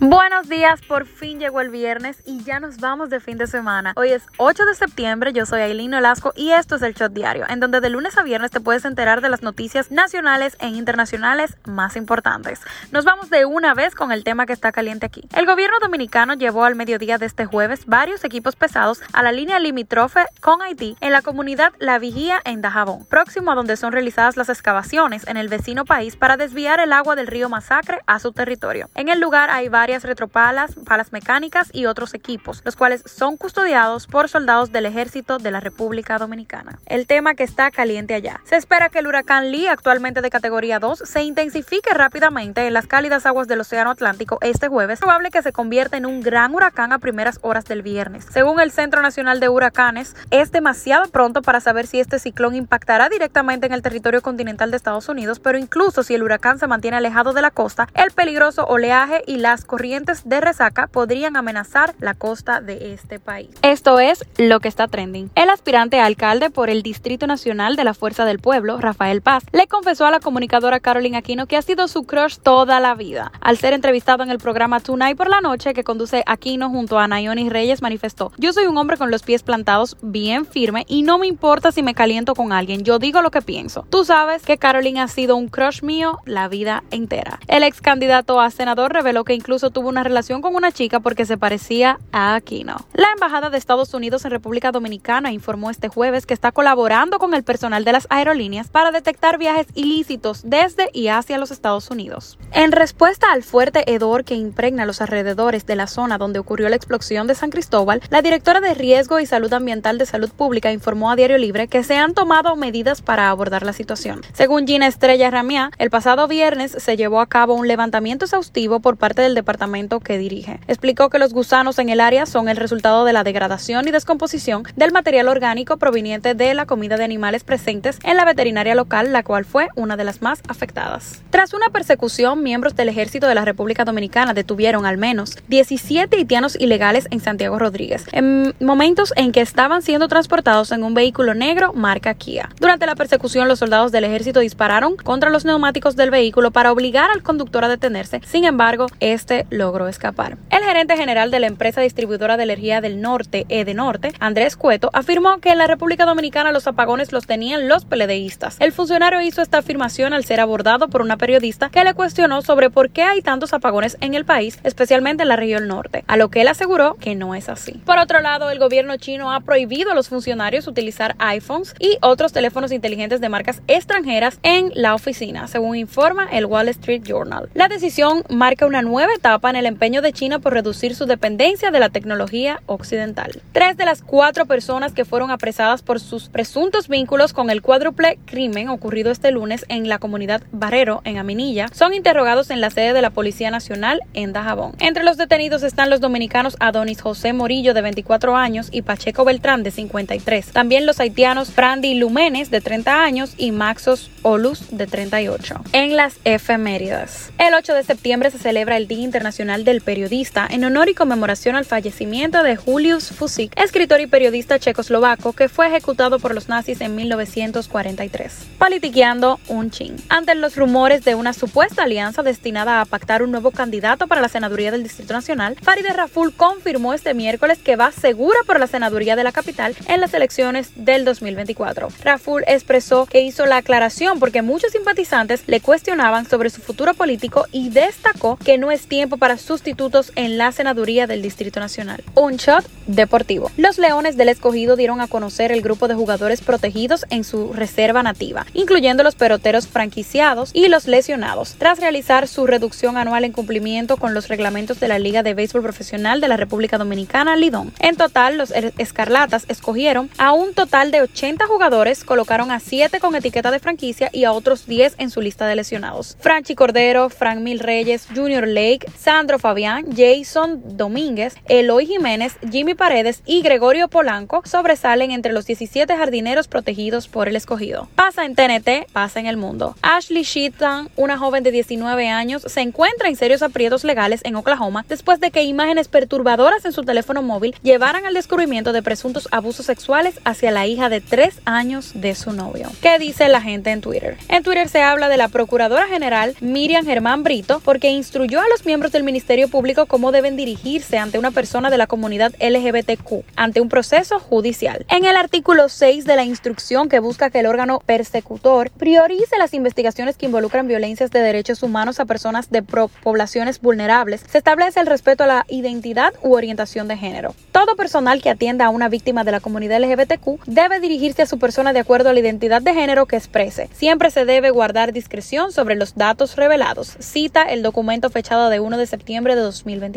Buenos días, por fin llegó el viernes y ya nos vamos de fin de semana. Hoy es 8 de septiembre, yo soy Aileen Olasco y esto es el Shot Diario, en donde de lunes a viernes te puedes enterar de las noticias nacionales e internacionales más importantes. Nos vamos de una vez con el tema que está caliente aquí. El gobierno dominicano llevó al mediodía de este jueves varios equipos pesados a la línea limítrofe con Haití en la comunidad La Vigía en Dajabón, próximo a donde son realizadas las excavaciones en el vecino país para desviar el agua del río Masacre a su territorio. En el lugar hay varias retropalas, palas mecánicas y otros equipos, los cuales son custodiados por soldados del ejército de la República Dominicana. El tema que está caliente allá. Se espera que el huracán Lee, actualmente de categoría 2, se intensifique rápidamente en las cálidas aguas del Océano Atlántico este jueves. Es probable que se convierta en un gran huracán a primeras horas del viernes. Según el Centro Nacional de Huracanes, es demasiado pronto para saber si este ciclón impactará directamente en el territorio continental de Estados Unidos, pero incluso si el huracán se mantiene alejado de la costa, el peligroso oleaje y las corrientes de resaca podrían amenazar la costa de este país. Esto es lo que está trending. El aspirante alcalde por el Distrito Nacional de la Fuerza del Pueblo, Rafael Paz, le confesó a la comunicadora Carolina Aquino que ha sido su crush toda la vida. Al ser entrevistado en el programa Tonight por la noche que conduce Aquino junto a Nayoni Reyes, manifestó: Yo soy un hombre con los pies plantados, bien firme, y no me importa si me caliento con alguien, yo digo lo que pienso. Tú sabes que Carolina ha sido un crush mío la vida entera. El ex candidato a senador reveló que incluso tuvo una relación con una chica porque se parecía a Aquino. La Embajada de Estados Unidos en República Dominicana informó este jueves que está colaborando con el personal de las aerolíneas para detectar viajes ilícitos desde y hacia los Estados Unidos. En respuesta al fuerte hedor que impregna los alrededores de la zona donde ocurrió la explosión de San Cristóbal, la directora de Riesgo y Salud Ambiental de Salud Pública informó a Diario Libre que se han tomado medidas para abordar la situación. Según Gina Estrella Ramía, el pasado viernes se llevó a cabo un levantamiento exhaustivo por parte del Departamento que dirige. Explicó que los gusanos en el área son el resultado de la degradación y descomposición del material orgánico proveniente de la comida de animales presentes en la veterinaria local, la cual fue una de las más afectadas. Tras una persecución, miembros del ejército de la República Dominicana detuvieron al menos 17 haitianos ilegales en Santiago Rodríguez, en momentos en que estaban siendo transportados en un vehículo negro marca Kia. Durante la persecución, los soldados del ejército dispararon contra los neumáticos del vehículo para obligar al conductor a detenerse. Sin embargo, este logró escapar. Gerente general de la empresa distribuidora de energía del norte, Edenorte, Andrés Cueto, afirmó que en la República Dominicana los apagones los tenían los peledeístas. El funcionario hizo esta afirmación al ser abordado por una periodista que le cuestionó sobre por qué hay tantos apagones en el país, especialmente en la región norte, a lo que él aseguró que no es así. Por otro lado, el gobierno chino ha prohibido a los funcionarios utilizar iPhones y otros teléfonos inteligentes de marcas extranjeras en la oficina, según informa el Wall Street Journal. La decisión marca una nueva etapa en el empeño de China por reducir su dependencia de la tecnología occidental. Tres de las cuatro personas que fueron apresadas por sus presuntos vínculos con el cuádruple crimen ocurrido este lunes en la comunidad Barrero, en Aminilla, son interrogados en la sede de la Policía Nacional en Dajabón. Entre los detenidos están los dominicanos Adonis José Morillo, de 24 años, y Pacheco Beltrán, de 53. También los haitianos Frandy Lumenes, de 30 años, y Maxos Olus, de 38. En las efemérides. El 8 de septiembre se celebra el Día Internacional del Periodista en honor y conmemoración al fallecimiento de Julius Fusik, escritor y periodista checoslovaco que fue ejecutado por los nazis en 1943. Politiqueando un chin. Ante los rumores de una supuesta alianza destinada a pactar un nuevo candidato para la senaduría del Distrito Nacional, Farideh Raful confirmó este miércoles que va segura por la senaduría de la capital en las elecciones del 2024. Raful expresó que hizo la aclaración porque muchos simpatizantes le cuestionaban sobre su futuro político y destacó que no es tiempo para sustitutos en la senaduría del Distrito Nacional. Un shot deportivo. Los Leones del Escogido dieron a conocer el grupo de jugadores protegidos en su reserva nativa, incluyendo los peloteros franquiciados y los lesionados, tras realizar su reducción anual en cumplimiento con los reglamentos de la Liga de Béisbol Profesional de la República Dominicana, Lidón. En total, los Escarlatas escogieron a un total de 80 jugadores, colocaron a 7 con etiqueta de franquicia y a otros 10 en su lista de lesionados. Franchi Cordero, Frank Mil Reyes, Junior Lake, Sandro Fabián, Jason Domínguez, Eloy Jiménez, Jimmy Paredes y Gregorio Polanco sobresalen entre los 17 jardineros protegidos por el escogido. Pasa en TNT, pasa en el mundo. Ashley Sheetan, una joven de 19 años, se encuentra en serios aprietos legales en Oklahoma después de que imágenes perturbadoras en su teléfono móvil llevaran al descubrimiento de presuntos abusos sexuales hacia la hija de 3 años de su novio. ¿Qué dice la gente en Twitter? En Twitter se habla de la Procuradora General Miriam Germán Brito porque instruyó a los miembros del Ministerio Público deben dirigirse ante una persona de la comunidad LGBTQ ante un proceso judicial. En el artículo 6 de la instrucción que busca que el órgano persecutor priorice las investigaciones que involucran violencias de derechos humanos a personas de poblaciones vulnerables, se establece el respeto a la identidad u orientación de género. Todo personal que atienda a una víctima de la comunidad LGBTQ debe dirigirse a su persona de acuerdo a la identidad de género que exprese. Siempre se debe guardar discreción sobre los datos revelados. Cita el documento fechado de 1 de septiembre de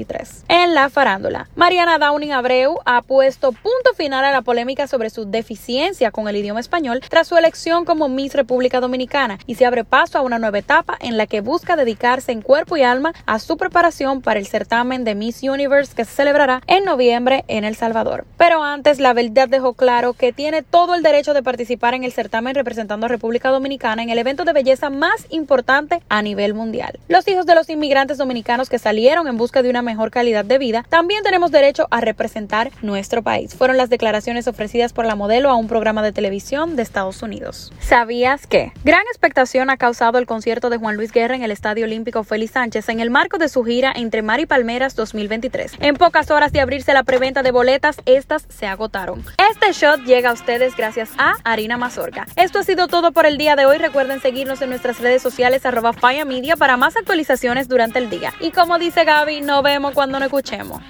2023. En la farándula, Mariana Downing Abreu ha puesto punto final a la polémica sobre su deficiencia con el idioma español tras su elección como Miss República Dominicana y se abre paso a una nueva etapa en la que busca dedicarse en cuerpo y alma a su preparación para el certamen de Miss Universe que se celebrará en noviembre en El Salvador. Pero antes, la verdad dejó claro que tiene todo el derecho de participar en el certamen representando a República Dominicana en el evento de belleza más importante a nivel mundial. Los hijos de los inmigrantes dominicanos que salieron en busca de una mejor calidad de vida también tenemos derecho a representar nuestro país. Fueron las declaraciones ofrecidas por la modelo a un programa de televisión de Estados Unidos. ¿Sabías que? Gran expectación ha causado el concierto de Juan Luis Guerra en el Estadio Olímpico Félix Sánchez en el marco de su gira entre Mar y Palmeras 2023. En pocas horas de abrirse la preventa de boletas, estas se agotaron. Este shot llega a ustedes gracias a Harina Mazorca. Esto ha sido todo por el día de hoy. Recuerden seguirnos en nuestras redes sociales arroba Media para más actualizaciones durante el día. Y como dice Gaby, nos vemos cuando nos escuchemos.